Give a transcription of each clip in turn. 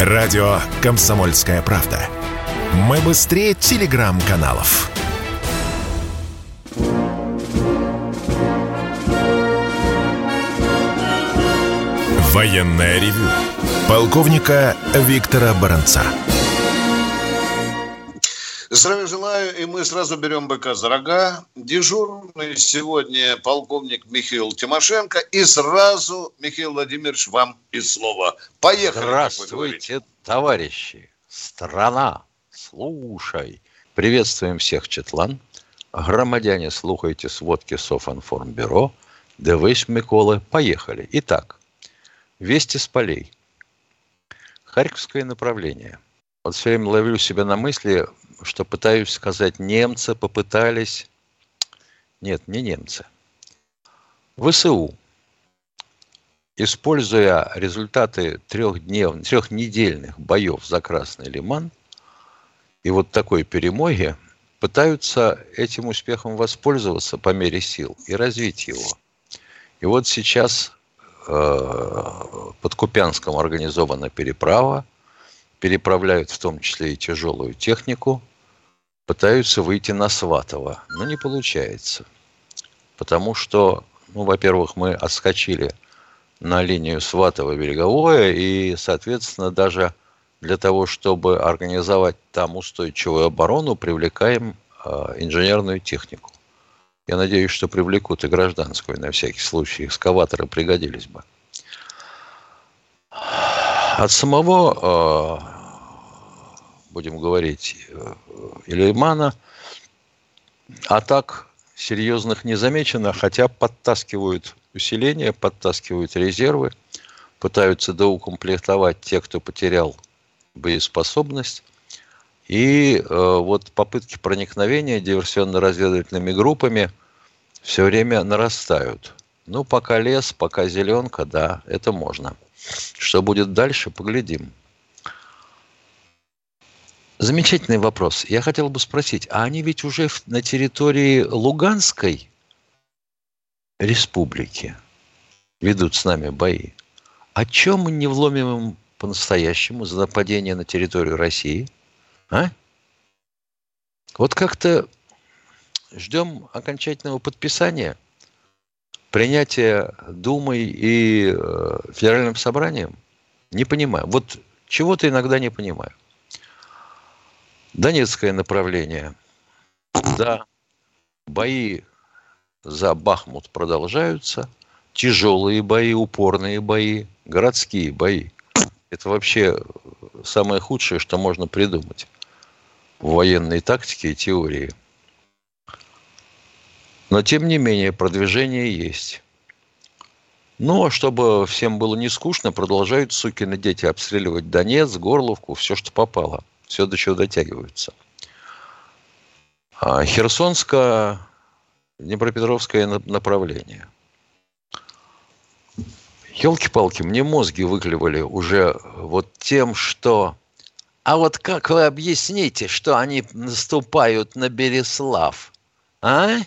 Радио «Комсомольская правда». Мы быстрее телеграм-каналов. Военное ревю. Полковника Виктора Баранца. Здравия желаю, и мы сразу берем быка за рога. Дежурный сегодня полковник Михаил Тимошенко. И сразу, Михаил Владимирович, вам и слово. Поехали. Здравствуйте, товарищи. Страна, слушай. Приветствуем всех, Четлан. Громадяне, слухайте сводки Софинформбюро. Дивись, Миколы. Поехали. Итак, вести с полей. Харьковское направление. Вот все время ловлю себя на мысли, что пытаюсь сказать, немцы попытались... Нет, не немцы. ВСУ, используя результаты трехдневных, трехнедельных боев за Красный Лиман и вот такой перемоги, пытаются этим успехом воспользоваться по мере сил и развить его. И вот сейчас э, под Купянском организована переправа, переправляют в том числе и тяжелую технику, пытаются выйти на Сватово, но не получается. Потому что, ну, во-первых, мы отскочили на линию Сватово-Береговое, и, соответственно, даже для того, чтобы организовать там устойчивую оборону, привлекаем э, инженерную технику. Я надеюсь, что привлекут и гражданскую на всякий случай. Экскаваторы пригодились бы. От самого, э, будем говорить, э, Илимана атак серьезных не замечено, хотя подтаскивают усиления, подтаскивают резервы, пытаются доукомплектовать тех, кто потерял боеспособность. И э, вот попытки проникновения диверсионно-разведывательными группами все время нарастают. Ну, пока лес, пока зеленка, да, это можно. Что будет дальше, поглядим. Замечательный вопрос. Я хотел бы спросить, а они ведь уже на территории Луганской республики ведут с нами бои. О чем мы не вломим им по-настоящему за нападение на территорию России? А? Вот как-то ждем окончательного подписания – принятие Думой и э, Федеральным собранием? Не понимаю. Вот чего-то иногда не понимаю. Донецкое направление. Да, бои за Бахмут продолжаются. Тяжелые бои, упорные бои, городские бои. Это вообще самое худшее, что можно придумать в военной тактике и теории – но, тем не менее, продвижение есть. Ну, а чтобы всем было не скучно, продолжают сукины дети обстреливать Донец, Горловку, все, что попало. Все, до чего дотягиваются. А Херсонское, Днепропетровское направление. Елки-палки, мне мозги выклевали уже вот тем, что... А вот как вы объясните, что они наступают на Береслав? А?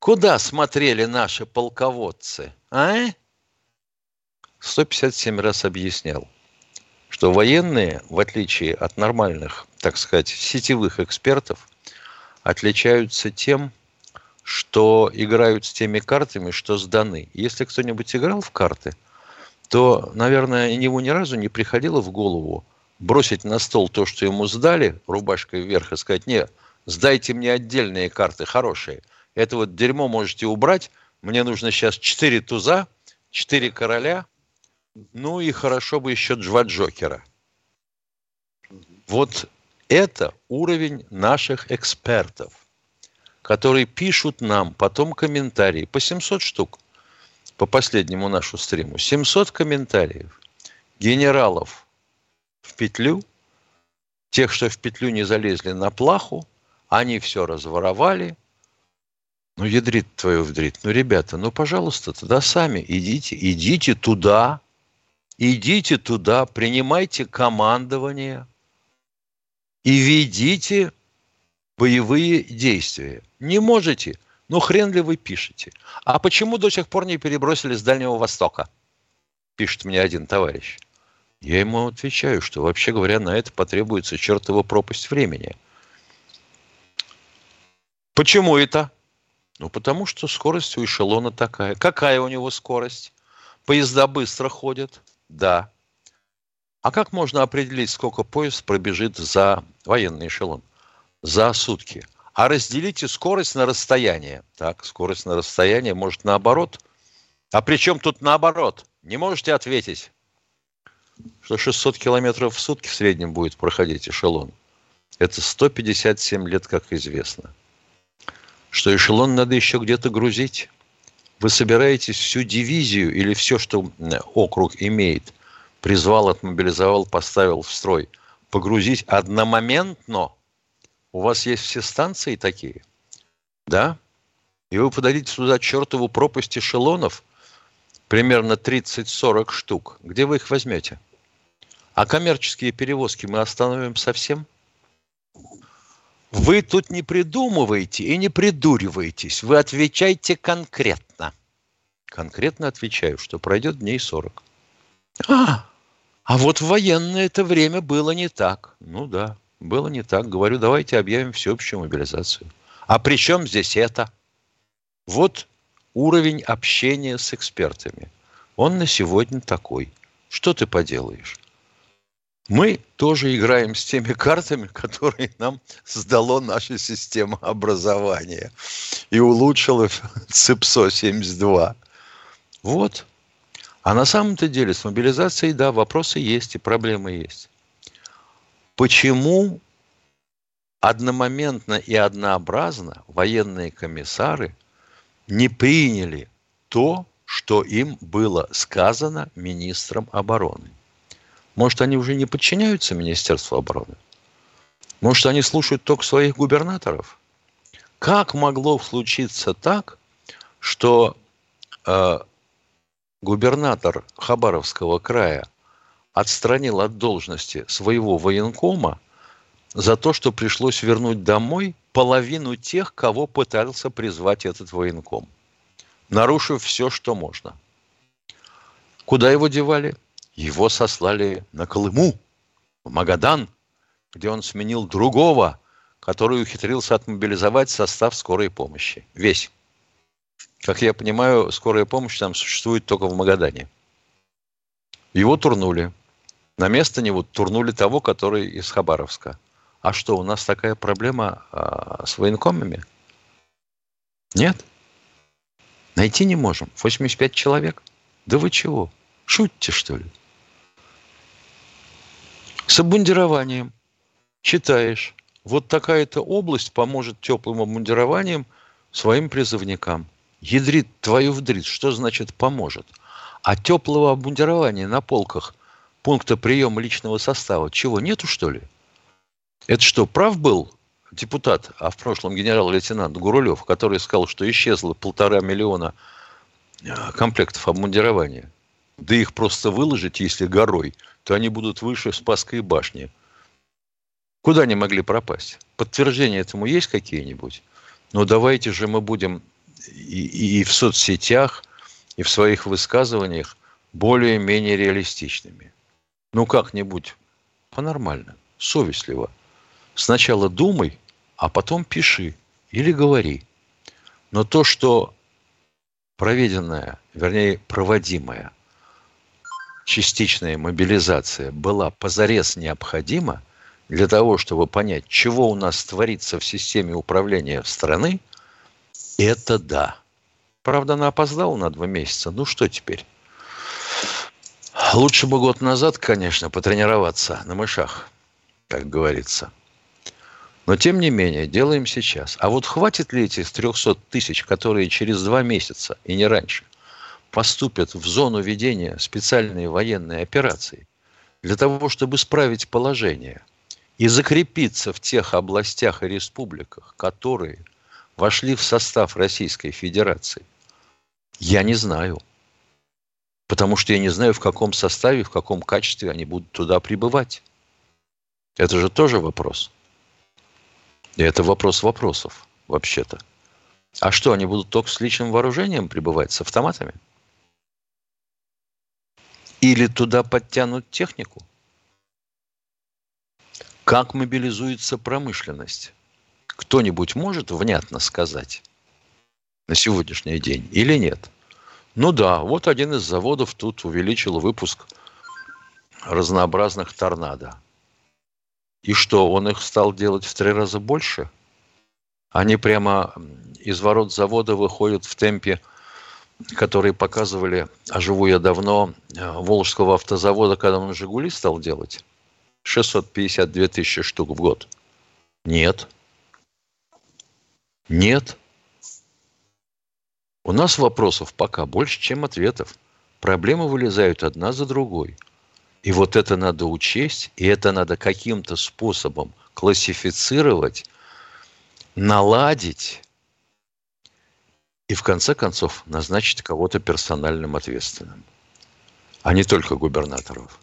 Куда смотрели наши полководцы, а? 157 раз объяснял, что военные, в отличие от нормальных, так сказать, сетевых экспертов, отличаются тем, что играют с теми картами, что сданы. Если кто-нибудь играл в карты, то, наверное, ему ни разу не приходило в голову бросить на стол то, что ему сдали, рубашкой вверх, и сказать, нет, сдайте мне отдельные карты хорошие – это вот дерьмо можете убрать. Мне нужно сейчас 4 туза, 4 короля, ну и хорошо бы еще два Джокера. Вот это уровень наших экспертов, которые пишут нам потом комментарии по 700 штук по последнему нашу стриму. 700 комментариев. Генералов в петлю, тех, что в петлю не залезли на плаху, они все разворовали – ну, ядрит твою вдрит. Ну, ребята, ну, пожалуйста, тогда сами идите, идите туда, идите туда, принимайте командование и ведите боевые действия. Не можете? Ну, хрен ли вы пишете? А почему до сих пор не перебросили с Дальнего Востока? Пишет мне один товарищ. Я ему отвечаю, что вообще говоря, на это потребуется чертова пропасть времени. Почему это? Ну, потому что скорость у эшелона такая. Какая у него скорость? Поезда быстро ходят? Да. А как можно определить, сколько поезд пробежит за военный эшелон? За сутки. А разделите скорость на расстояние. Так, скорость на расстояние, может, наоборот? А при чем тут наоборот? Не можете ответить, что 600 километров в сутки в среднем будет проходить эшелон. Это 157 лет, как известно. Что эшелон надо еще где-то грузить. Вы собираетесь всю дивизию или все, что округ имеет, призвал, отмобилизовал, поставил в строй, погрузить одномоментно? У вас есть все станции такие? Да? И вы подадите сюда чертову пропасть эшелонов, примерно 30-40 штук. Где вы их возьмете? А коммерческие перевозки мы остановим совсем? Вы тут не придумываете и не придуриваетесь. Вы отвечайте конкретно. Конкретно отвечаю, что пройдет дней 40. А, а вот в военное это время было не так. Ну да, было не так. Говорю, давайте объявим всеобщую мобилизацию. А при чем здесь это? Вот уровень общения с экспертами. Он на сегодня такой. Что ты поделаешь? Мы тоже играем с теми картами, которые нам сдало наша система образования и улучшила ЦИПСО-72. Вот. А на самом-то деле с мобилизацией, да, вопросы есть и проблемы есть. Почему одномоментно и однообразно военные комиссары не приняли то, что им было сказано министром обороны? Может, они уже не подчиняются Министерству обороны? Может, они слушают только своих губернаторов? Как могло случиться так, что э, губернатор Хабаровского края отстранил от должности своего военкома за то, что пришлось вернуть домой половину тех, кого пытался призвать этот военком, нарушив все, что можно. Куда его девали? Его сослали на Колыму, в Магадан, где он сменил другого, который ухитрился отмобилизовать состав скорой помощи. Весь. Как я понимаю, скорая помощь там существует только в Магадане. Его турнули. На место него турнули того, который из Хабаровска. А что, у нас такая проблема а, с военкомами? Нет? Найти не можем. 85 человек? Да вы чего? Шутите, что ли? С обмундированием. Читаешь. Вот такая-то область поможет теплым обмундированием своим призывникам. Ядрит твою вдрит. Что значит поможет? А теплого обмундирования на полках пункта приема личного состава чего, нету что ли? Это что, прав был депутат, а в прошлом генерал-лейтенант Гурулев, который сказал, что исчезло полтора миллиона э, комплектов обмундирования? Да их просто выложить, если горой, то они будут выше Спасской башни. Куда они могли пропасть? Подтверждения этому есть какие-нибудь? Но ну, давайте же мы будем и, и в соцсетях, и в своих высказываниях более-менее реалистичными. Ну, как-нибудь по-нормально, совестливо. Сначала думай, а потом пиши или говори. Но то, что проведенное, вернее, проводимое частичная мобилизация была позарез необходима для того, чтобы понять, чего у нас творится в системе управления страны, это да. Правда, она опоздала на два месяца. Ну что теперь? Лучше бы год назад, конечно, потренироваться на мышах, как говорится. Но тем не менее, делаем сейчас. А вот хватит ли этих 300 тысяч, которые через два месяца и не раньше – поступят в зону ведения специальной военной операции для того, чтобы справить положение и закрепиться в тех областях и республиках, которые вошли в состав Российской Федерации, я не знаю. Потому что я не знаю, в каком составе, в каком качестве они будут туда прибывать. Это же тоже вопрос. И это вопрос вопросов, вообще-то. А что, они будут только с личным вооружением прибывать, с автоматами? Или туда подтянут технику? Как мобилизуется промышленность? Кто-нибудь может внятно сказать на сегодняшний день или нет? Ну да, вот один из заводов тут увеличил выпуск разнообразных торнадо. И что, он их стал делать в три раза больше? Они прямо из ворот завода выходят в темпе, который показывали, а живу я давно, э, Волжского автозавода, когда он «Жигули» стал делать. 652 тысячи штук в год. Нет. Нет. У нас вопросов пока больше, чем ответов. Проблемы вылезают одна за другой. И вот это надо учесть, и это надо каким-то способом классифицировать, наладить и в конце концов назначить кого-то персональным ответственным, а не только губернаторов.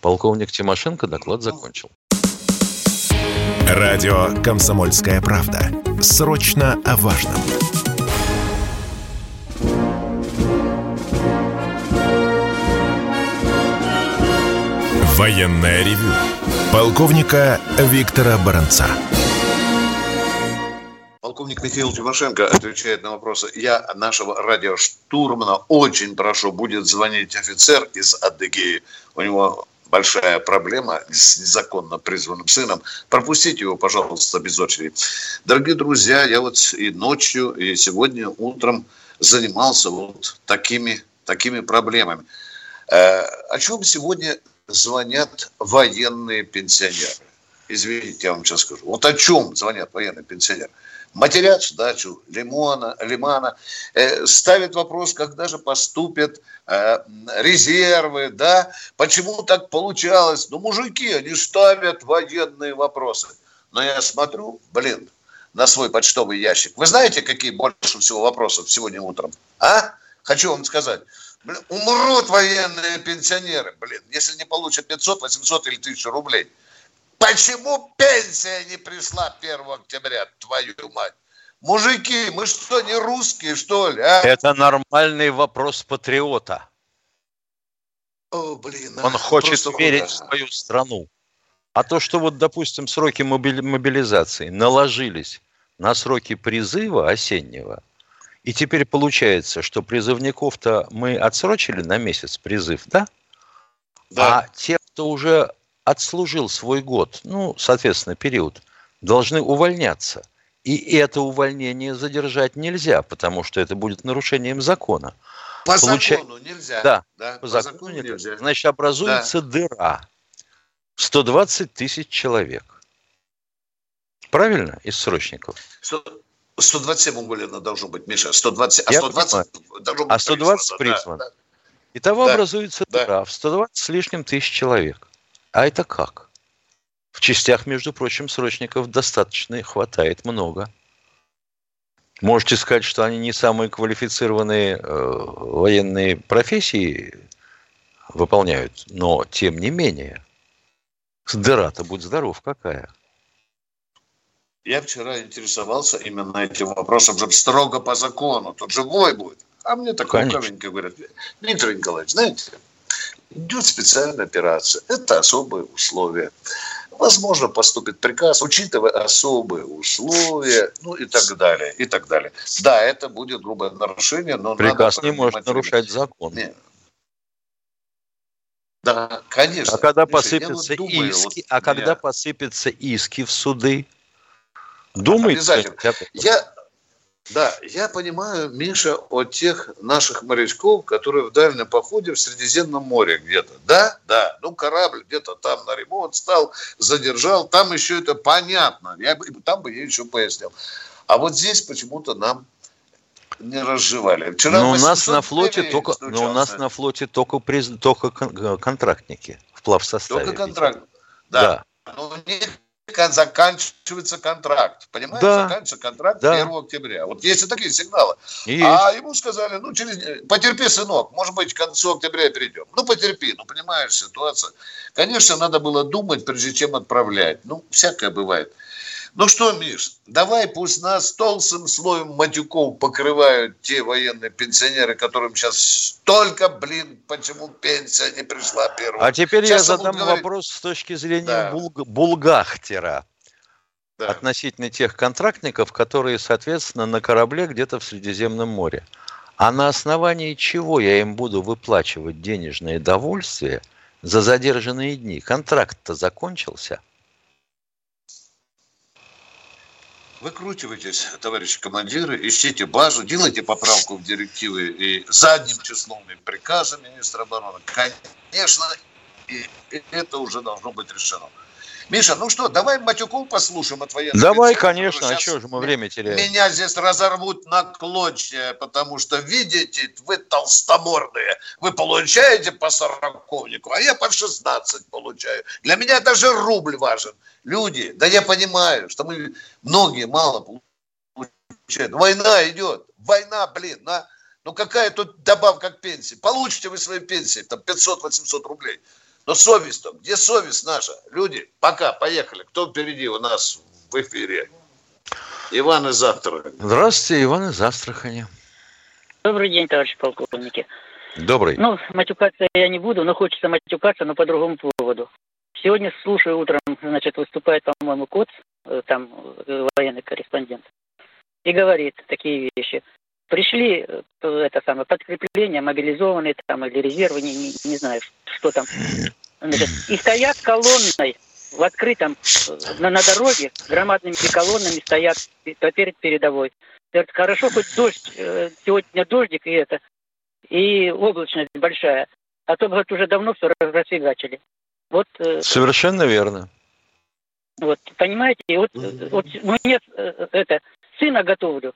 Полковник Тимошенко доклад закончил. Радио «Комсомольская правда». Срочно о важном. Военное ревю полковника Виктора Баранца. Полковник Михаил Тимошенко отвечает на вопросы. Я нашего радиоштурмана очень прошу, будет звонить офицер из Адыгеи. У него большая проблема с незаконно призванным сыном. Пропустите его, пожалуйста, без очереди. Дорогие друзья, я вот и ночью, и сегодня утром занимался вот такими, такими проблемами. Э, о чем сегодня звонят военные пенсионеры. Извините, я вам сейчас скажу. Вот о чем звонят военные пенсионеры. Матерят сдачу лимона, лимана, э, ставят вопрос, когда же поступят э, резервы, да, почему так получалось. Ну, мужики, они ставят военные вопросы. Но я смотрю, блин, на свой почтовый ящик. Вы знаете, какие больше всего вопросов сегодня утром? А? Хочу вам сказать. Блин, умрут военные пенсионеры, блин, если не получат 500, 800 или 1000 рублей. Почему пенсия не пришла 1 октября, твою мать? Мужики, мы что, не русские, что ли? А? Это нормальный вопрос патриота. О, блин, Он хочет верить в свою страну. А то, что вот, допустим, сроки мобилизации наложились на сроки призыва осеннего – и теперь получается, что призывников-то мы отсрочили на месяц призыв, да? Да. А те, кто уже отслужил свой год, ну, соответственно, период, должны увольняться. И это увольнение задержать нельзя, потому что это будет нарушением закона. По Получа... закону нельзя. Да, да по, по закону, закону нельзя. нельзя. Значит, образуется да. дыра. 120 тысяч человек. Правильно? Из срочников. 127 уволено должно быть, Миша. 120, а 120 должно быть а 120 призвано. Да, да. Итого да, образуется да. дыра в 120 с лишним тысяч человек. А это как? В частях, между прочим, срочников достаточно хватает много. Можете сказать, что они не самые квалифицированные э, военные профессии выполняют, но тем не менее. Дыра-то будь здоров какая. Я вчера интересовался именно этим вопросом, же строго по закону, тут же бой будет. А мне такой каменько говорят, Виктор Николаевич, знаете, идет специальная операция, это особые условия. Возможно, поступит приказ, учитывая особые условия, ну и так далее, и так далее. Да, это будет грубое нарушение, но приказ надо не может нарушать закон. Нет. Да, конечно. А когда посыпятся думаю, иски, вот а когда посыпятся иски в суды, Думайте. Обязательно. Я, да, я понимаю, Миша, о тех наших морячков, которые в дальнем походе в Средиземном море где-то. Да, да, ну корабль где-то там на ремонт стал, задержал, там еще это понятно. Я, там бы я еще пояснил. А вот здесь почему-то нам не разжевали. Вчера но у нас на флоте только, но у нас на флоте только, приз, только контрактники в плавсоставе. Только контракт. Да. да. Но у них заканчивается контракт. Понимаете? Да. Заканчивается контракт да. 1 октября. Вот есть и такие сигналы. Есть. А ему сказали, ну, через... потерпи, сынок, может быть, к концу октября перейдем. Ну, потерпи, ну, понимаешь, ситуация. Конечно, надо было думать, прежде чем отправлять. Ну, всякое бывает. Ну что, Миш, давай пусть нас толстым слоем матюков покрывают те военные пенсионеры, которым сейчас столько, блин, почему пенсия не пришла первая. А теперь сейчас я задам говорить... вопрос с точки зрения да. булг... булгахтера. Да. Относительно тех контрактников, которые, соответственно, на корабле где-то в Средиземном море. А на основании чего я им буду выплачивать денежное довольствие за задержанные дни? Контракт-то закончился – Выкручивайтесь, товарищи командиры, ищите базу, делайте поправку в директивы и задним числом и приказа министра обороны. Конечно, и это уже должно быть решено. Миша, ну что, давай матюку послушаем от военных. Давай, конечно, а что же мы время теряем? Меня здесь разорвут на клочья, потому что, видите, вы толстомордые, вы получаете по сороковнику, а я по 16 получаю. Для меня даже рубль важен. Люди, да я понимаю, что мы многие мало получают. Война идет, война, блин, на... Ну какая тут добавка к пенсии? Получите вы свои пенсии, там 500-800 рублей. Но совесть-то, где совесть наша? Люди, пока, поехали. Кто впереди у нас в эфире? Иван из Астрахани. Здравствуйте, Иван из Астрахани. Добрый день, товарищи полковники. Добрый. Ну, матюкаться я не буду, но хочется матюкаться, но по другому поводу. Сегодня слушаю утром, значит, выступает, по-моему, Коц, э, там э, военный корреспондент, и говорит такие вещи. Пришли э, это самое подкрепление, мобилизованные там или резервы, не, не, не знаю, что там. Значит, и стоят колонной в открытом, на, на дороге, громадными колоннами стоят перед передовой. Хорошо, хоть дождь, сегодня дождик и это, и облачность большая, а то, говорит, уже давно все расфигачили. Вот, э, Совершенно верно. Вот, понимаете, вот, вот мне э, это, сына готовлю,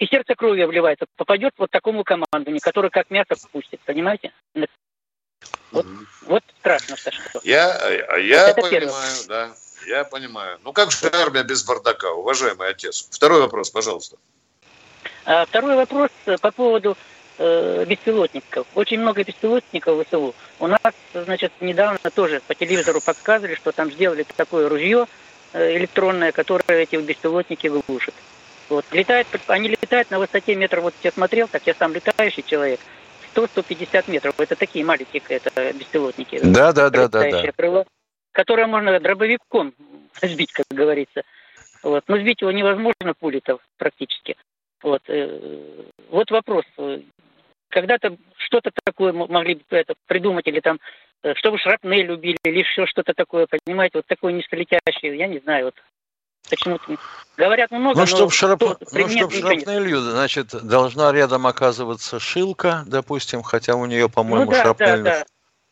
и сердце кровью обливается, попадет вот такому командованию, который как мясо пустит, понимаете? Вот, вот страшно что. Я, я это понимаю, первое. да. Я понимаю. Ну как же армия без бардака, уважаемый отец? Второй вопрос, пожалуйста. А, второй вопрос по поводу э, беспилотников. Очень много беспилотников в ВСУ. У нас, значит, недавно тоже по телевизору подсказывали, что там сделали такое ружье э, электронное, которое эти беспилотники глушит. Вот. Летает, они летают на высоте метров, вот я смотрел, так я сам летающий человек, 100-150 метров. Это такие маленькие это беспилотники. Да, да, да, да, да. Крыло, которое можно дробовиком сбить, как говорится. Вот. Но сбить его невозможно пулей-то практически. Вот. Э, вот вопрос когда-то что-то такое могли бы это придумать, или там, э, чтобы шрапнель любили, или еще что-то такое, понимаете, вот такое низколетящее, я не знаю, вот почему-то говорят много, ну, чтобы шрап... ну, чтоб шрапнелью, значит, должна рядом оказываться шилка, допустим, хотя у нее, по-моему, ну, да, шрапнель да,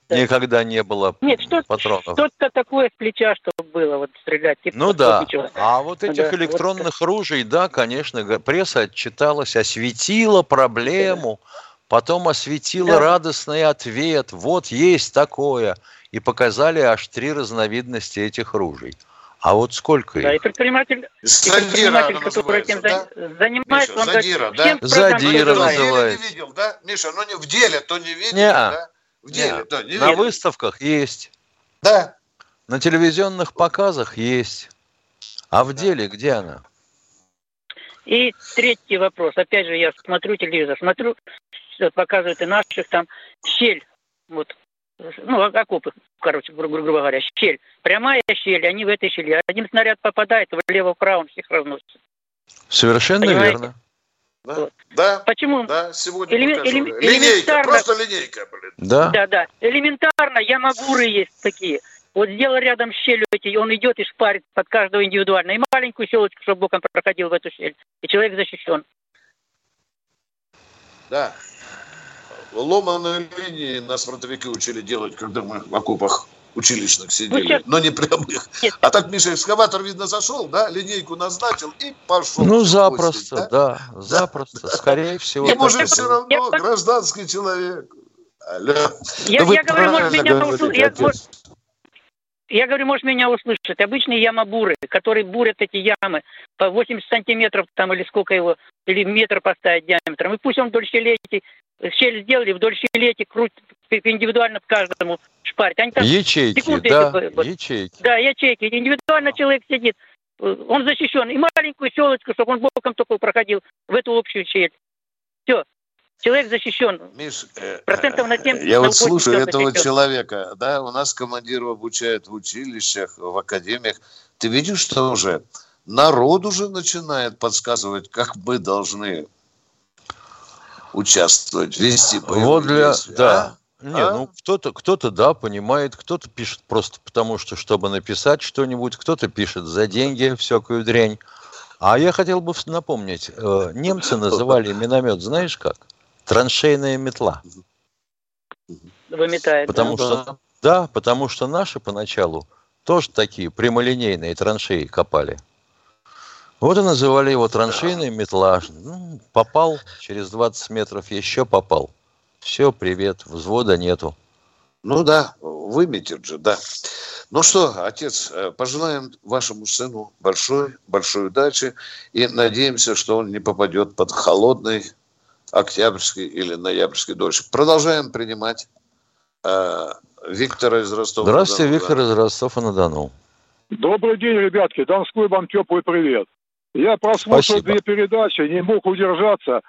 да. никогда не было Нет, что, патронов. Что-то такое с плеча, чтобы было, вот стрелять. Типа, ну да, ничего. а вот этих да, электронных вот. ружей, да, конечно, пресса отчиталась, осветила проблему. Да Потом осветила да. радостный ответ. Вот есть такое. И показали аж три разновидности этих ружей. А вот сколько да, их? И предприниматель, Задира и предприниматель который этим да? занимается, Миша, он Задира, да? Задира называется. Не видел, да? Миша, ну не в деле, то не видел, не да? В деле, не да, не На видел. выставках есть. Да. На телевизионных показах есть. А в да. деле где она? И третий вопрос. Опять же, я смотрю телевизор, смотрю показывают и наших там щель, вот, ну, окопы, короче, гру- грубо говоря, щель. Прямая щель, они в этой щели. Один снаряд попадает, влево-вправо, он всех разносит. Совершенно Понимаете? верно. Да, вот. да, Почему? Да, сегодня Элем, элем, линейка, просто линейка, блин. Да. Да, да. Элементарно, ямагуры есть такие. Вот сделал рядом щель эти, он идет и шпарит под каждого индивидуально. И маленькую щелочку, чтобы боком проходил в эту щель. И человек защищен. Да. Ломаные линии нас фронтовики учили делать, когда мы в окопах училищных сидели, но не прямых. А так Миша экскаватор, видно, зашел, да, линейку назначил и пошел. Ну, запросто, да? да, запросто, да. скорее всего. Ему же все равно, гражданский человек. Алло. Я, ну, я говорю, может, меня услышать. Я говорю, может, меня услышат. Обычные ямобуры, которые бурят эти ямы по 80 сантиметров там или сколько его, или метр поставить диаметром. И пусть он вдоль щелети, щель сделали, вдоль щелети крутят индивидуально каждому шпарить. Они там ячейки, да, эти, ячейки. Да, ячейки. Индивидуально человек сидит. Он защищен. И маленькую щелочку, чтобы он боком только проходил в эту общую щель. Все. Человек защищен. Миш, э, Процентов на 70, я на вот слушаю 80 этого защищен. человека, да, у нас командиров обучают в училищах, в академиях. Ты видишь, что уже народ уже начинает подсказывать, как мы должны участвовать, вести боевые Вот для... действия, Да. а? Не, А? ну кто-то, кто-то, да, понимает, кто-то пишет просто потому, что чтобы написать что-нибудь, кто-то пишет за деньги всякую дрянь. А я хотел бы напомнить, э, немцы называли миномет, знаешь как? Траншейная метла. Выметает. Потому да. что, да, потому что наши поначалу тоже такие прямолинейные траншеи копали. Вот и называли его траншейная метла. Ну, попал, через 20 метров еще попал. Все, привет, взвода нету. Ну да, выметит же, да. Ну что, отец, э, пожелаем вашему сыну большой, большой удачи и надеемся, что он не попадет под холодный октябрьский или ноябрьский дождь. Продолжаем принимать э, Виктора из Ростова. Здравствуйте, Виктор из Ростова-на-Дону. Добрый день, ребятки. Донской вам теплый привет. Я прослушал Спасибо. две передачи, не мог удержаться.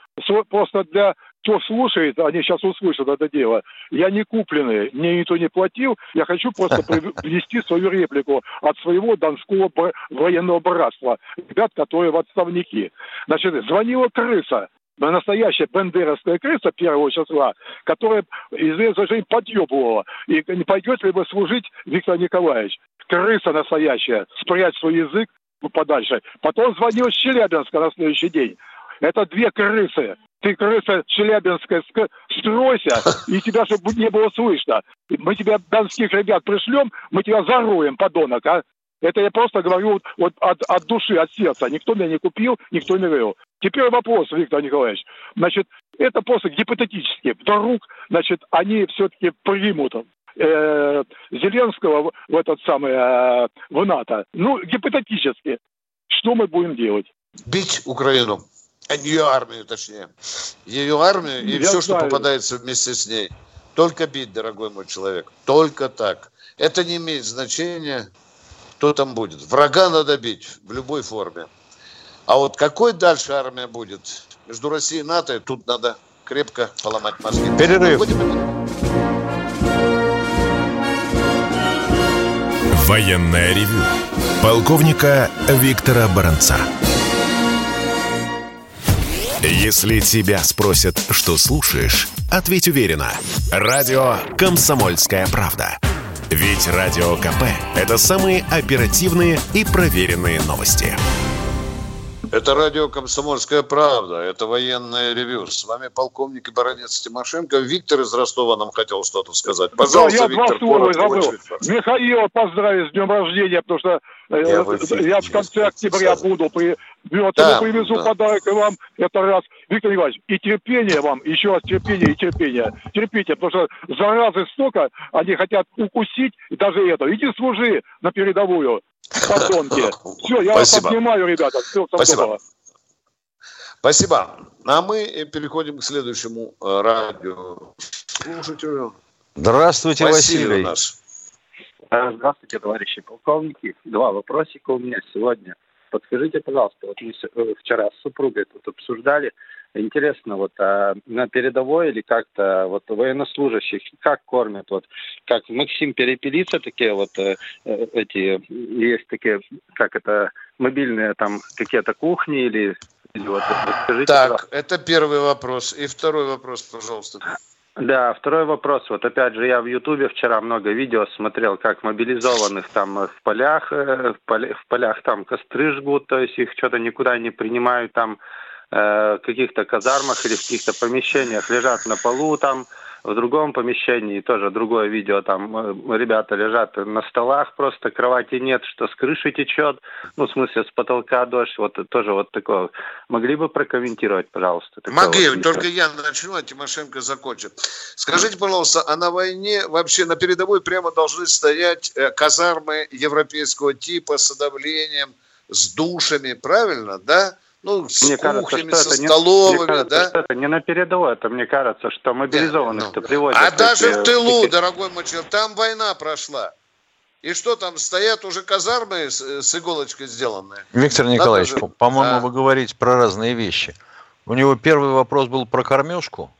Просто для кто слушает, они сейчас услышат это дело. Я не купленный, мне никто не платил. Я хочу просто при- внести свою реплику от своего донского военного братства. Ребят, которые в отставники. Значит, звонила крыса. Настоящая бендеровская крыса первого числа, которая известно, им подъебывала. И не пойдет ли вы служить, Виктор Николаевич? Крыса настоящая. Спрячь свой язык подальше. Потом звонил из Челябинска на следующий день. Это две крысы. Ты крыса челябинская, ск- стройся, и тебя, чтобы не было слышно. Мы тебя, донских ребят, пришлем, мы тебя зароем, подонок, а? Это я просто говорю вот, от, от души, от сердца. Никто меня не купил, никто не говорил. Теперь вопрос, Виктор Николаевич. Значит, это просто гипотетически. Вдруг, значит, они все-таки примут э, Зеленского в, в этот самый, э, в НАТО. Ну, гипотетически. Что мы будем делать? Бить Украину, а ее армию, точнее. Ее армию и Я все, что знаю. попадается вместе с ней. Только бить, дорогой мой человек. Только так. Это не имеет значения, кто там будет. Врага надо бить в любой форме. А вот какой дальше армия будет между Россией и НАТО, тут надо крепко поломать мозги. Перерыв. Выходим- Военное ревю полковника Виктора Баранца. Если тебя спросят, что слушаешь, ответь уверенно. Радио «Комсомольская правда». Ведь Радио КП – это самые оперативные и проверенные новости. Это радио «Комсомольская правда», это военное ревю. С вами полковник и баронец Тимошенко. Виктор из Ростова нам хотел что-то сказать. Пожалуйста, я Виктор, два слова коротко, забыл. Михаила поздравить с днем рождения, потому что э, Я в эфире я в конце октября сказал. буду. При, вот, Да, привезу да. подарок и вам. Это раз. Виктор Николаевич, и терпение вам, еще раз терпение и терпение. Терпите, потому что заразы столько, они хотят укусить, и даже это. Иди служи на передовую, подонки. Все, я вас Спасибо. обнимаю, ребята. Всего Спасибо. доброго. Спасибо. А мы э, переходим к следующему э, радио. Слушателю. Здравствуйте, Василий Василий. нас. А, Здравствуйте, товарищи полковники. Два вопросика у меня сегодня. Подскажите, пожалуйста, вот мы э, вчера с супругой тут обсуждали. Интересно, вот а на передовой или как-то вот военнослужащих как кормят? Вот как Максим Перепелица такие вот э, э, эти есть такие, как это мобильные там какие-то кухни или, или вот расскажите. Так, это первый вопрос. И второй вопрос, пожалуйста. Да, второй вопрос. Вот опять же, я в Ютубе вчера много видео смотрел, как мобилизованных там в полях, э, в, поле- в полях там костры жгут, то есть их что-то никуда не принимают, там э, каких-то казармах или в каких-то помещениях лежат на полу там, в другом помещении тоже другое видео, там э, ребята лежат на столах, просто кровати нет, что с крыши течет, ну, в смысле, с потолка дождь, вот тоже вот такое. Могли бы прокомментировать, пожалуйста? Могли, вот только я начну, а Тимошенко закончит. Скажите, пожалуйста, а на войне вообще на передовой прямо должны стоять э, казармы европейского типа с отоплением, с душами, правильно, да? Ну, с Мне кажется, кухнями, что со это не, столовыми, мне кажется, да? что это не на передовой, это мне кажется, что мобилизованных-то Ну, приводят. А даже эти- в тылу, эти- дорогой мой человек, там война прошла. И что там, стоят уже казармы с, с иголочкой сделанные? Виктор Николаевич, же- по-моему, А. вы говорите про разные вещи. У него первый вопрос был про кормежку,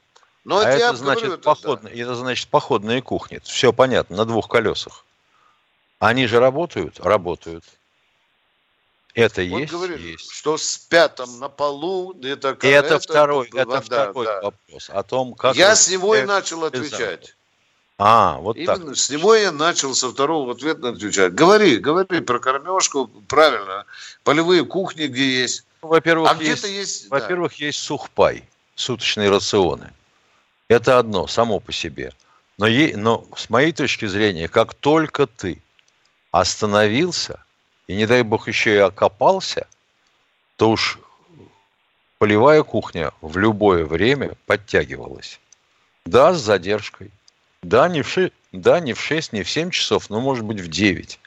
Ну, а это говорю, значит, это да. походные, это значит походные кухни. Все понятно, на двух колесах. Они же работают? Работают. Это Вот есть? говорит, есть. что спят там на полу, это, И это, второй, да, это да, второй да. вопрос о том, как... Я это- с него и начал отвечать. А, вот Именно так. с него я начал со второго ответа отвечать. Говори, говори про кормежку, правильно. Полевые кухни, где есть. Во-первых, А есть, есть... да. во-первых, есть сухпай, суточные рационы. Это одно, само по себе. Но, е- но с моей точки зрения, как только ты остановился, и не дай бог еще и окопался, то уж полевая кухня в любое время подтягивалась. Да, с задержкой. Да, не в, ши- да, не в 6, не в 7 часов, но, может быть, в 9.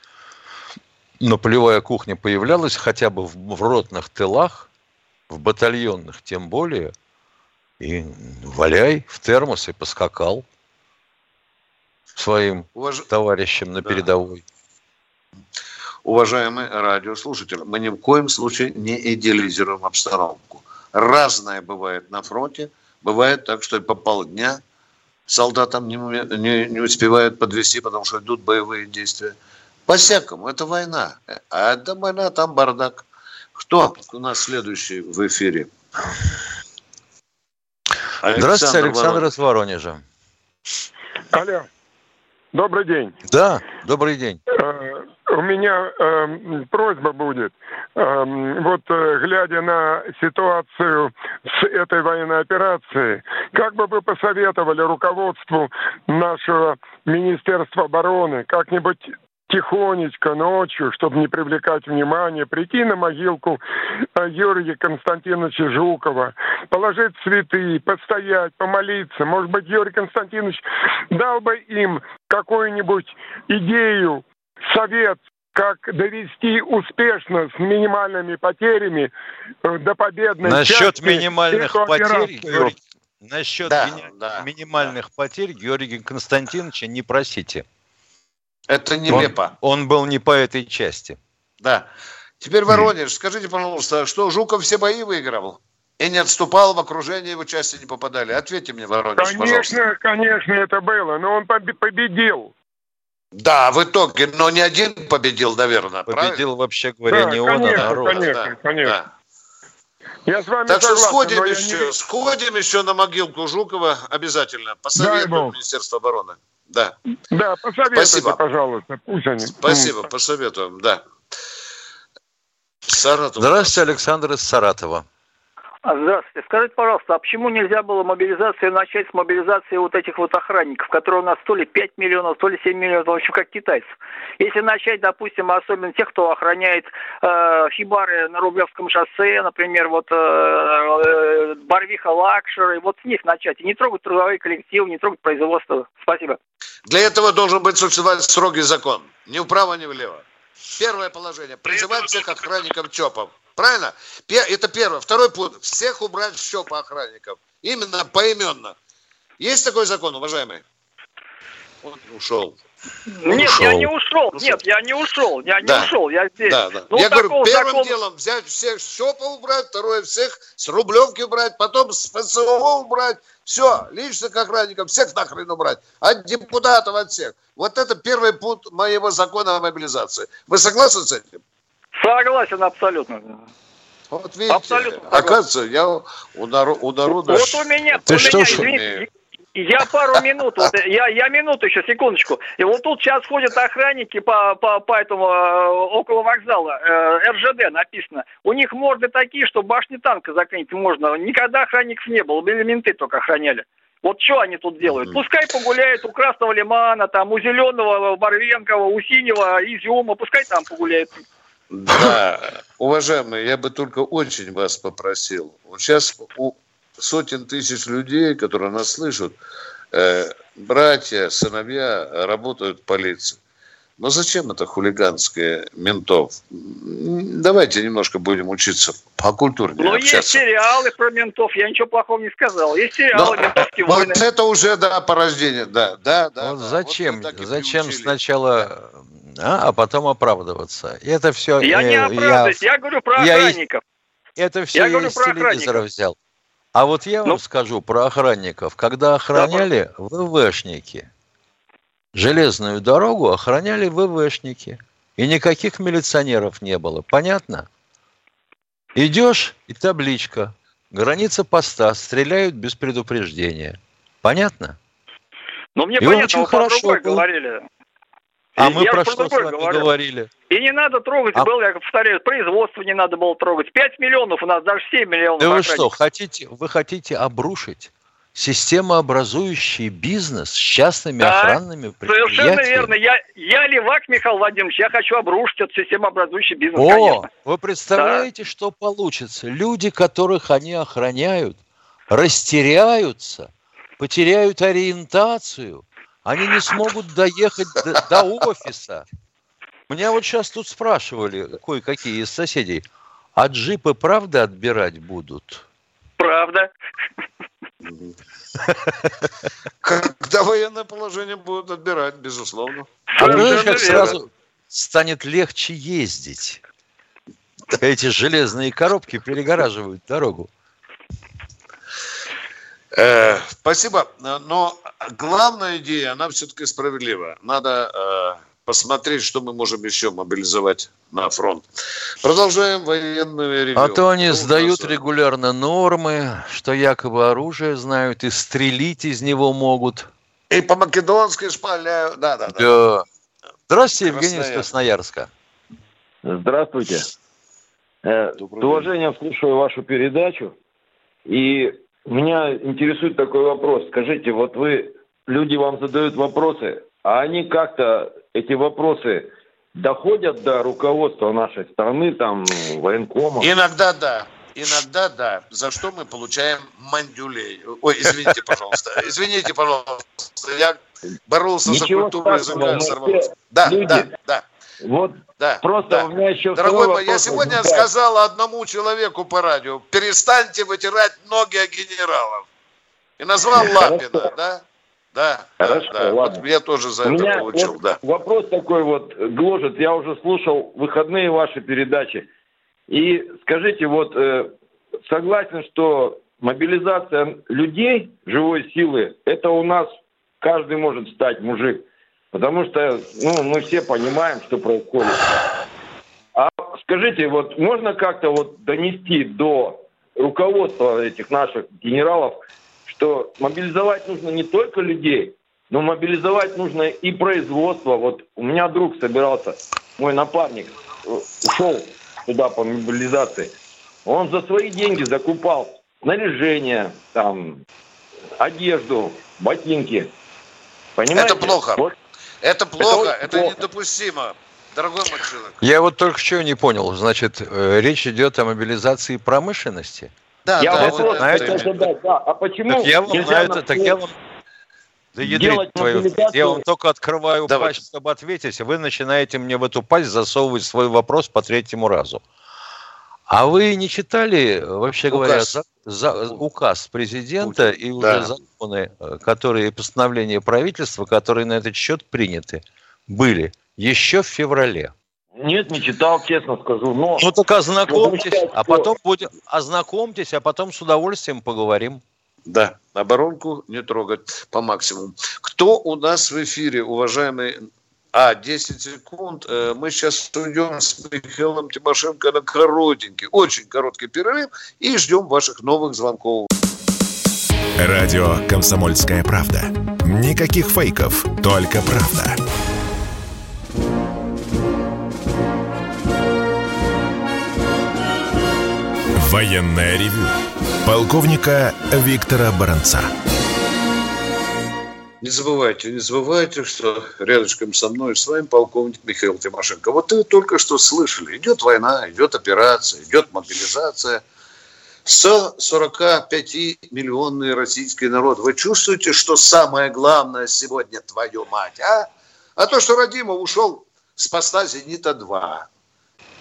Но полевая кухня появлялась хотя бы в, в ротных тылах, в батальонных тем более, и валяй в термос и поскакал своим Уваж- товарищам на Да. передовой. Уважаемый радиослушатель, мы ни в коем случае не идеализируем обстановку. Разное бывает на фронте. Бывает так, что и по полдня солдатам не, не, не успевают подвести, потому что идут боевые действия. По-всякому, это война. А это война, там бардак. Кто у нас следующий в эфире? Здравствуйте, Александр Воронеж. из Воронежа. Алло, добрый день. Да, добрый день. Э, У меня э, просьба будет. Э, Вот э, глядя на ситуацию с этой военной операцией, как бы вы посоветовали руководству нашего Министерства обороны как-нибудь тихонечко ночью, чтобы не привлекать внимание, прийти на могилку э, Юрия Константиновича Жукова, положить цветы, постоять, помолиться. Может быть, Юрий Константинович дал бы им какую-нибудь идею, совет, как довести успешно с минимальными потерями э, до победной Насчет части минимальных потерь. Георгий, насчет Да, мини- да, минимальных потерь Георгия Константиновича не просите. Это нелепо. Он был не по этой части. Да. Теперь Воронеж, скажите, пожалуйста, что Жуков все бои выиграл? И не отступал в окружение, его части не попадали. Ответьте мне, Воронеж, пожалуйста. Конечно, конечно, это было, но он побе- победил. Да, в итоге, но не один победил, наверное, Победил, вообще говоря, Да, не он, а конечно, народ. конечно. правильно? конечно. Я с вами Так что согласен, сходим но я еще, не- сходим еще на могилку Жукова обязательно. Посоветуем. Министерство обороны. Да, Да, посоветуйте, Спасибо. пожалуйста, пусть они... спасибо, посоветуем, да. Саратов. Здравствуйте, Александр из Саратова. А, Здравствуйте. Скажите, пожалуйста, а почему нельзя было мобилизацию начать с мобилизации вот этих вот охранников, которые у нас то ли 5 миллионов, то ли 7 миллионов, в общем, как китайцев? Если начать, допустим, особенно тех, кто охраняет э, хибары на Рублевском шоссе, например, вот э, э, Барвиха Лакшеры, вот с них начать. И не трогать трудовые коллективы, не трогать производство. Спасибо. Для этого должен быть существовать строгий закон. Ни вправо, ни влево. Первое положение. Призывать всех охранников ЧОПов. Правильно? Это первое. Второй пункт. Всех убрать с ЧОПа охранников. Именно поименно. Есть такой закон, уважаемый? Он ушел. Нет, ушел. я не ушел. Ушел. Нет, я не ушел. Я не Да. ушел. Я здесь. Да, да. Ну, Я говорю, первым закона- делом взять всех с ЧОПа убрать, второе всех с Рублевки убрать, потом с ПСО убрать. Все, личных охранников всех нахрен убрать. От депутатов, от всех. Вот это первый пункт моего закона о мобилизации. Вы согласны с этим? Согласен абсолютно. Вот видите, Абсолютно оказывается, я у, наро- у народа... Вот у меня, Ты у что меня, извините, я пару минут, вот, я, я минуту еще, секундочку. И вот тут сейчас ходят охранники по, по, по этому, э, около вокзала, э, РЖД написано. У них морды такие, что башни танка заклинить можно. Никогда охранников не было, были менты только охраняли. Вот что они тут делают? Пускай погуляют у Красного Лимана, там, у Зеленого, Барвенкова, у Синего, Изюма, пускай там погуляют. Да, уважаемые, я бы только очень вас попросил. Вот сейчас у сотен тысяч людей, которые нас слышат, э, братья, сыновья работают в полиции. Но зачем это хулиганское ментов? Давайте немножко будем учиться по культуре Ну, есть общаться. сериалы про ментов, я ничего плохого не сказал. Есть сериалы, Но ментовские вот войны. это уже, да, порождение, да, да, да. Вот да. зачем, Вот зачем приучили. сначала а, а потом оправдываться. И это все... Я э, не оправдываюсь, я, я говорю про я охранников. Это все Я я, из про телевизора взял. А вот я вам Ну. скажу про охранников. Когда охраняли ВВшники, железную дорогу охраняли ВВшники. И никаких милиционеров не было. Понятно? Идешь, и табличка. Граница поста. Стреляют без предупреждения. Понятно? Но мне И понятно, очень хорошо было. говорили. А мы про про что с вами говорю. говорили? И не надо трогать, А- было, я повторяю, производство не надо было трогать. 5 миллионов у нас, даже 7 миллионов Да вы что, хотите, вы хотите обрушить системообразующий бизнес с частными Да, охранными Совершенно предприятиями? верно. Я, я левак, Михаил Владимирович, я хочу обрушить этот системообразующий бизнес, О, конечно. вы представляете, что получится? Люди, которых они охраняют, растеряются, потеряют ориентацию, они не смогут доехать до, до офиса. Меня вот сейчас тут спрашивали кое-какие из соседей, а джипы правда отбирать будут? Правда. Когда военное положение будут отбирать, безусловно. А Совершенно как сразу станет легче ездить? Эти железные коробки перегораживают дорогу. Э, спасибо. Но главная идея, она все-таки справедлива. Надо э, посмотреть, что мы можем еще мобилизовать на фронт. Продолжаем военное ревю. А то они Что у сдают нас? регулярно нормы, что якобы оружие знают и стрелить из него могут. И по македонски шпаляют. Да, да, да. Да. Здравствуйте, Евгений из Красноярск. Красноярска. Здравствуйте. Э, Добрый С уважением слушаю вашу передачу. И меня интересует такой вопрос. Скажите, вот вы, люди вам задают вопросы, а они как-то, эти вопросы, доходят до руководства нашей страны, там, военкома? Иногда да. Иногда да. За что мы получаем мандюлей. Ой, извините, пожалуйста. Извините, пожалуйста. Я боролся за Ничего культуру страшного, языка. Да, люди. да, да, Вот да. просто да. у меня еще Дорогой мой, я сегодня возникает. сказал одному человеку по радио, перестаньте вытирать ноги о генералов. И назвал Лапина, да? Да, да, Хорошо, да. ладно. Вот я тоже за У это меня получил, вот да. вопрос такой вот гложет. Я уже слушал выходные ваши передачи. И скажите, вот э, согласен, что мобилизация людей, живой силы, это у нас каждый может стать мужик. Потому что ну, мы все понимаем, что происходит. А скажите, вот можно как-то вот донести до руководства этих наших генералов, что мобилизовать нужно не только людей, но мобилизовать нужно и производство. Вот у меня друг собирался, мой напарник, э, ушел туда по мобилизации. Он за свои деньги закупал снаряжение, там, одежду, ботинки. Понимаете? Это плохо. Вот Это плохо, это плохо. недопустимо. Дорогой мой человек. Я вот только что не понял. Значит, э, речь идет о мобилизации промышленности. Да, я да, вопрос вот это хотел именно. задать, да. А почему Так я вам нельзя на это, на- так я вам... Да твою. Я вам только открываю Давайте. пасть, чтобы ответить, а вы начинаете мне в эту пасть засовывать свой вопрос по третьему разу. А вы не читали, вообще говоря, Указ. за- за- указ президента и уже Да. законы, э, которые, постановления правительства, которые на этот счет приняты, были еще в феврале? Нет, не читал, честно скажу. Но Ну так ознакомьтесь, а потом будем ознакомьтесь, а потом с удовольствием поговорим. Да, оборонку не трогать по максимуму. Кто у нас в эфире, уважаемый... А, 10 секунд. Э, Мы сейчас уйдем с Михаилом Тимошенко на коротенький, очень короткий перерыв и ждем ваших новых звонков. Радио «Комсомольская правда». Никаких фейков, только правда. Военное ревю. Полковника Виктора Баранца. Не забывайте, не забывайте, что рядышком со мной с вами полковник Михаил Тимошенко. Вот вы только что слышали, идет война, идет операция, идет мобилизация. 145-миллионный российский народ. Вы чувствуете, что самое главное сегодня, твою мать, а? А то, что Радимов ушел с поста «Зенита-2».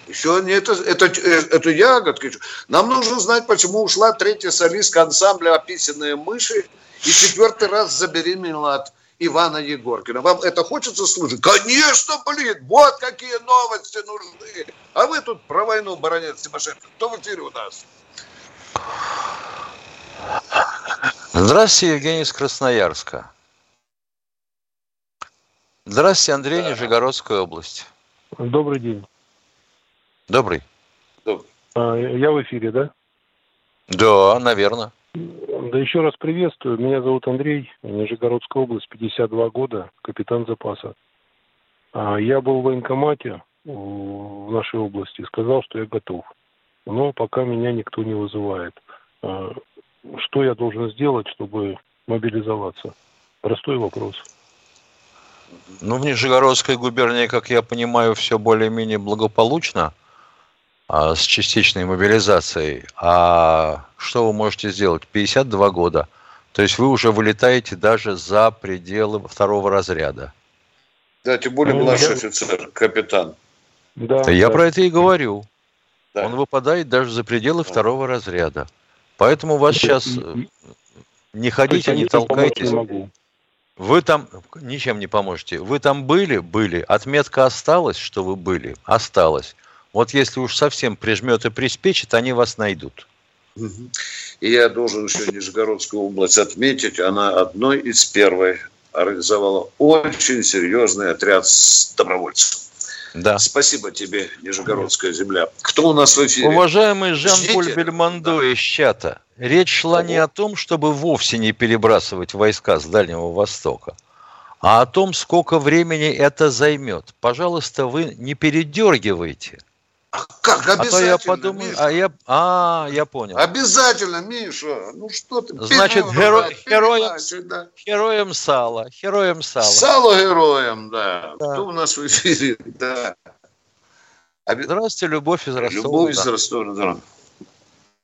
Еще не это, это, это ягодки. Нам нужно знать, почему ушла третья солистка ансамбля «Описанные мыши» и четвертый раз забеременела от Ивана Егоркина. Вам это хочется слушать? Конечно, блин, вот какие новости нужны. А вы тут про войну баронец Тимошенко. Кто в эфире у нас? Здравствуйте, Евгений из Красноярска. Здравствуйте, Андрей, Нижегородская область. Добрый день. Добрый. А, Я в эфире, да? Да, наверное. Да еще раз приветствую. Меня зовут Андрей, Нижегородская область, 52 года, капитан запаса. А, Я был в военкомате в нашей области, сказал, что я готов. Но пока меня никто не вызывает. А, Что я должен сделать, чтобы мобилизоваться? Простой вопрос. Ну, в Нижегородской губернии, как я понимаю, все более-менее благополучно а, с частичной мобилизацией. А что вы можете сделать? 52 года. То есть вы уже вылетаете даже за пределы второго разряда. Да, тем более Ну, младший я- офицер, капитан. Да, я да. про это и говорю. Да. Он выпадает даже за пределы второго разряда. Поэтому вас сейчас и- не ходите, не толкайтесь. Не могу. Вы там ничем не поможете. Вы там были? Были. Отметка осталась, что вы были? Осталась. Вот если уж совсем прижмет и приспичит, они вас найдут. И я должен еще Нижегородскую область отметить. Она одной из первой организовала очень серьезный отряд с добровольцев. Да. Спасибо тебе, Нижегородская земля. Кто у нас в эфире? Уважаемый Жан-Поль. Бельмондо из чата, речь шла не о том, чтобы вовсе не перебрасывать войска с Дальнего Востока, а о том, сколько времени это займет. Пожалуйста, вы не передергивайте. Как? А то Обязательно, я подумаю, Миша. а я, а, я понял. Обязательно, Миша. Ну что ты? Значит, геро- героем- да. Героем сала, героем сала. Сало героем, да. Да. Кто у нас в эфире? Да. Оби- Здравствуйте, Любовь из Ростова. Любовь из Ростова.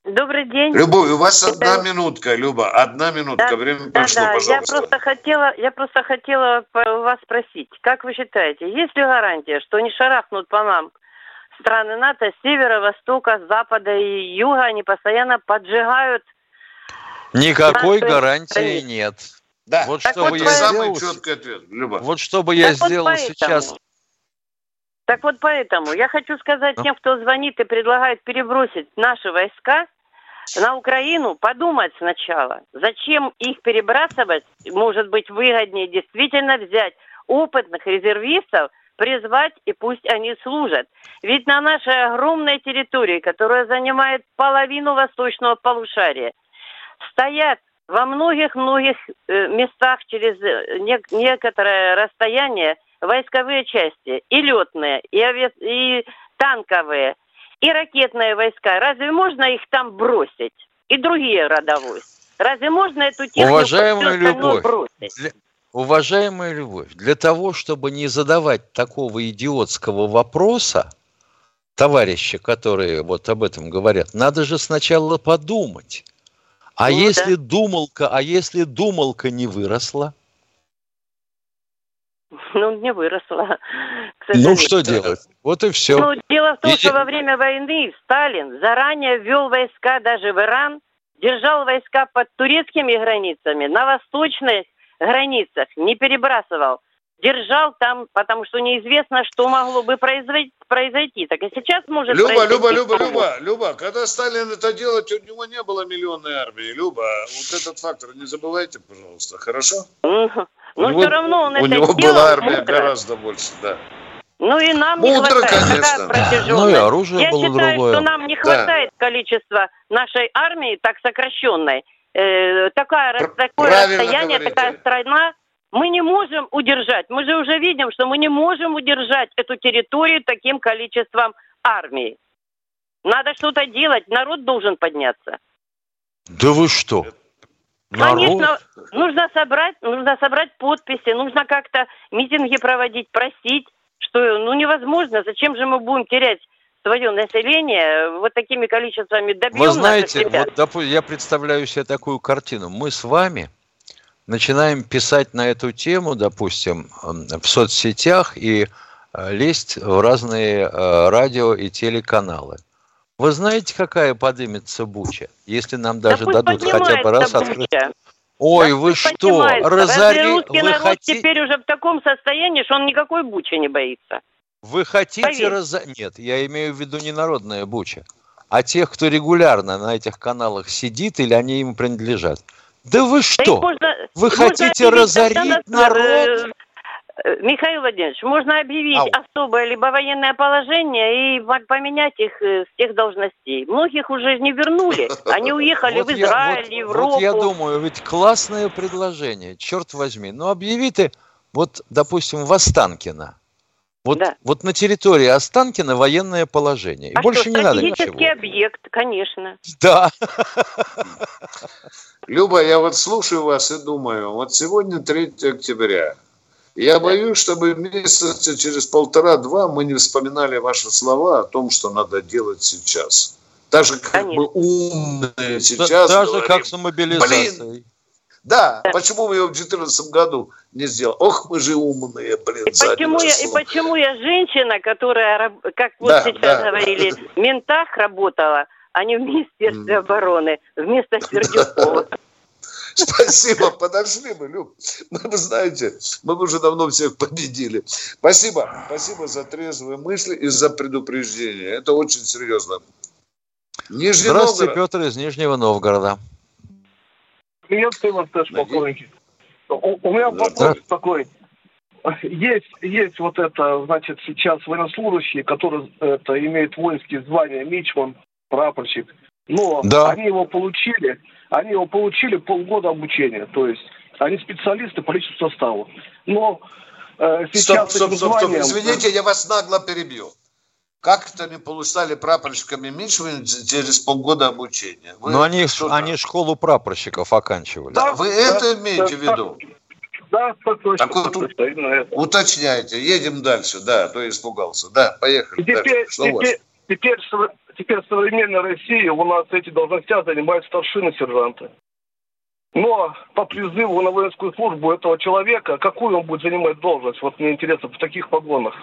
Добрый день. Любовь, у вас Это- одна минутка, Люба, одна минутка, Да, время Да, прошло, да, я пожалуйста. просто хотела, я просто хотела у вас спросить, как вы считаете, есть ли гарантия, что не шарахнут по нам страны НАТО с севера, востока, с запада и юга, они постоянно поджигают Никакой Нашей гарантии нет. Да, Вот Так что вот бы я поэтому- самый сделал, четкий ответ, Люба. вот что бы я Так вот сделал поэтому. сейчас. Так вот поэтому я хочу сказать Ну. тем, кто звонит и предлагает перебросить наши войска на Украину, подумать сначала, зачем их перебрасывать, может быть выгоднее действительно взять опытных резервистов, призвать и пусть они служат. Ведь на нашей огромной территории, которая занимает половину восточного полушария, стоят во многих-многих э, местах через э, нек- некоторое расстояние войсковые части, и летные, и, авиа- и танковые, и ракетные войска. Разве можно их там бросить? И другие родовой. Разве можно эту технику Уважаемая Любовь, бросить? Уважаемая Любовь, для того, чтобы не задавать такого идиотского вопроса, товарищи, которые вот об этом говорят, надо же сначала подумать. А Ну если думалка, а если думалка не выросла, Ну, не выросла. ну что делать? Вот и все. Ну, дело в том, Иди- что во время войны Сталин заранее ввел войска даже в Иран, держал войска под турецкими границами, на восточных границах, не перебрасывал. Держал там, потому что неизвестно, что могло бы произойти. произойти. Так и сейчас может Люба, произойти. Люба, Люба. Люба, Люба, когда Сталин это делал, у него не было миллионной армии. Люба, вот этот фактор не забывайте, пожалуйста, хорошо? Ну, Но него- все равно он У это него делал была армия мудро. гораздо больше, да. Ну и нам Мудро, не хватает. конечно. Ну и оружие Я было считаю, другое. что нам не Да. хватает количества нашей армии, так сокращенной. Э, такая, такое правильно расстояние, говорите. такая страна. Мы не можем удержать. Мы же уже видим, что мы не можем удержать эту территорию таким количеством армии. Надо что-то делать. Народ должен подняться. Да вы что? Народ? Конечно, нужно собрать, нужно собрать подписи, нужно как-то митинги проводить, просить, что ну невозможно. Зачем же мы будем терять свое население вот такими количествами добьем Вы знаете, вот допу- я представляю себе такую картину. Мы с вами начинаем писать на эту тему, допустим, в соцсетях и э, лезть в разные э, радио и телеканалы. Вы знаете, какая подымется буча, если нам даже пусть дадут хотя бы раз открыть? Ой, Да вы что поднимается? Разве разори... русский Вы, народ хоти... теперь уже в таком состоянии, что он никакой бучи не боится? Вы хотите разо... Нет, я имею в виду не народная буча, а тех, кто регулярно на этих каналах сидит или они ему принадлежат. Да вы Да что? можно- Вы хотите разорить народ? э, э, Михаил Владимирович, можно объявить Ау. особое либо военное положение и по- поменять их э, с тех должностей. Многих уже не вернули. Они уехали в я- Израиль, вот- Европу. Вот я думаю, ведь классное предложение, черт возьми. Ну, объяви ты, вот, допустим, в Останкино. Вот, Да. вот на территории Останкина военное положение. И а больше что, не надо ничего. объект, конечно. Да. Люба, я вот слушаю вас и думаю, вот сегодня 3 октября. Я боюсь, чтобы месяца через полтора-два мы не вспоминали ваши слова о том, что надо делать сейчас. Даже как Конечно. мы умные Да- сейчас Даже говорим. как с мобилизацией. Да, почему мы ее в 2014 году не сделали? Ох, мы же умные, блин, И почему, я, и почему я женщина, которая, как вот Да, сейчас да. говорили, в ментах работала, а не в Министерстве обороны, вместо Сердюкова. Спасибо, подошли мы, Люб. Ну, вы знаете, мы бы уже давно всех победили. Спасибо. Спасибо за трезвые мысли и за предупреждение. Это очень серьезно. Нижний Здравствуйте, Новгород. Петр из Нижнего Новгорода. Приветствую вас тоже, полковники. У, у меня вопрос такой. Есть, есть вот это, значит, сейчас военнослужащие, которые это, имеют воинские звания мичман, прапорщик. Но Да. они его получили, они его получили полгода обучения. То есть они специалисты по личному составу. Но э, Стоп, сейчас стоп, этим стоп, стоп. званием- Извините, я вас нагло перебью. Как это они получали прапорщиками Мичман через полгода обучения? Вы Но они, они школу прапорщиков оканчивали. Да, вы это имеете в виду? Да, так точно. Так вот, точно, это. Уточняйте. Едем дальше. Да, то испугался. Да, поехали. И теперь, дальше. Что у вас? теперь, теперь, теперь в современной России у нас эти должности занимают старшины сержанты. Но по призыву на воинскую службу этого человека, какую он будет занимать должность? Вот мне интересно, в таких погонах.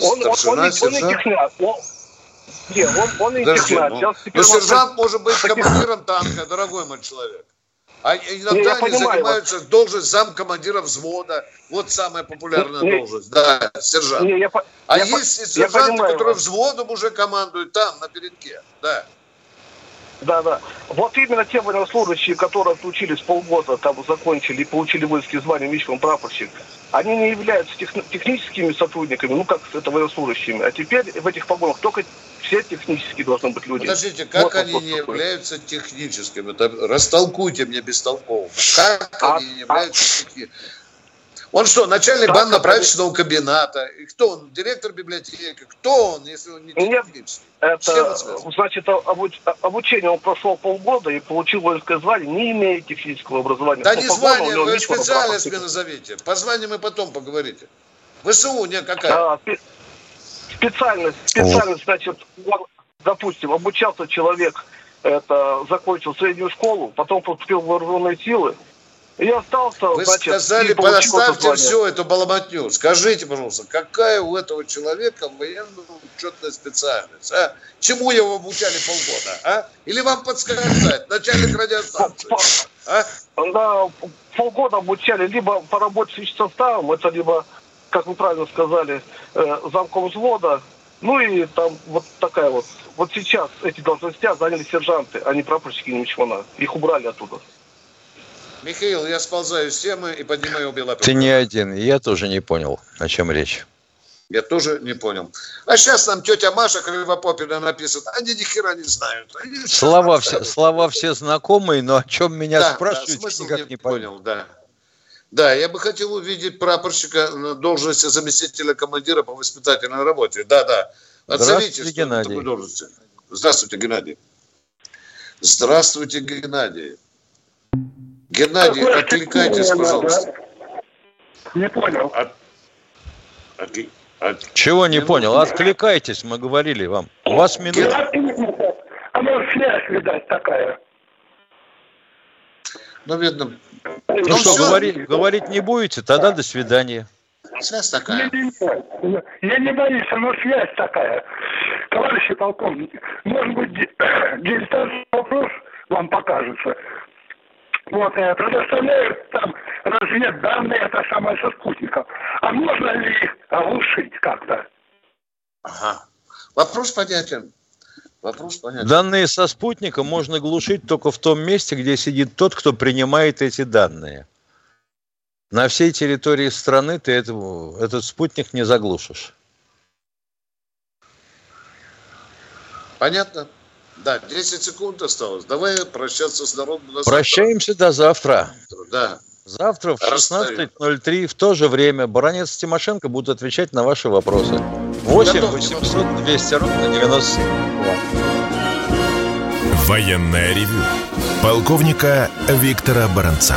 Он, он, он, Старшина, не- он не сержант? техняк. Он, нет, он, он не Подожди, техняк. ну, ну, он- сержант может быть командиром танка, дорогой мой человек. А Не, иногда я они понимаю занимаются должность замкомандира взвода. Вот самая популярная Не, не. должность. Да, сержант. Не, я а я есть и я сержанты, понимаю которые взводом уже командуют там, на передке. Да. Да, да. Вот именно те военнослужащие, которые отучились полгода, там закончили и получили воинские звания мичман прапорщик, они не являются тех- техническими сотрудниками, ну как это военнослужащими. А теперь в этих погонах только все технические должны быть люди. Подождите, как Вот они не такой. являются техническими? Это растолкуйте мне бестолково. Как А- они не являются техническими? Он что, начальник Так, банно-правительственного комбината? И кто он? Директор библиотеки? Кто он, если он не Нет, Это, значит, обуч- обучение он прошел полгода и получил воинское звание, не имея технического образования. Да Но не звание, вы специальность мне назовите. По званию мы потом поговорите. ВСУ не какая? А, спе- специальность, специальность, значит, он, допустим, обучался человек, это, закончил среднюю школу, потом поступил в вооруженные силы, и остался, Вы значит, сказали, звание. всю эту баламатню. Скажите, пожалуйста, какая у этого человека военная учетная специальность? А? Чему его обучали полгода? А? Или вам подсказать? Начальник радиостанции? А? Да, полгода обучали либо по работе с составом, это либо, как вы правильно сказали, э, замком взвода, ну и там вот такая вот. Вот сейчас эти должности заняли сержанты, а не прапорщики, мичмана. Их убрали оттуда. Михаил, я сползаю с темы и поднимаю лапы. Ты не один, и я тоже не понял, о чем речь. Я тоже не понял. А сейчас нам тетя Маша Кривопопина написит, они ни хера не знают. Они Слова все, слова все знакомые, но о чем меня Да, спрашивают, да, никак не, понял. понял, да. Да, я бы хотел увидеть прапорщика на должности заместителя командира по воспитательной работе. Да, да. Отзовите, Здравствуйте, Геннадий. должности. Здравствуйте, Геннадий. Здравствуйте, Геннадий. Геннадий, Какое откликайтесь, пожалуйста. Не понял. Отли- от- Чего не Минуту. понял? Откликайтесь, мы говорили вам. У вас минута. А может связь, видать, такая. Ну, видно, Ну что, всё. говори- говорить не будете? Тогда до свидания. связь такая. Я не боюсь, но связь такая. Товарищи полковники, может быть, ди- дилетантский вопрос, вам покажется. Вот, э, предоставляют там разведданные, это самое со спутников. А можно ли их оглушить как-то? Ага. Вопрос понятен. Вопрос понятен. Данные со спутника можно глушить только в том месте, где сидит тот, кто принимает эти данные. На всей территории страны ты этому, этот спутник не заглушишь. Понятно? Да, 10 секунд осталось. Давай прощаться с народом. до Прощаемся до завтра. завтра. Да. Завтра в Расставим. 16.03 в то же время Баранец и Тимошенко будут отвечать на ваши вопросы. 8 Готовьте 800 200 ровно 97. Военное ревю полковника Виктора Баранца.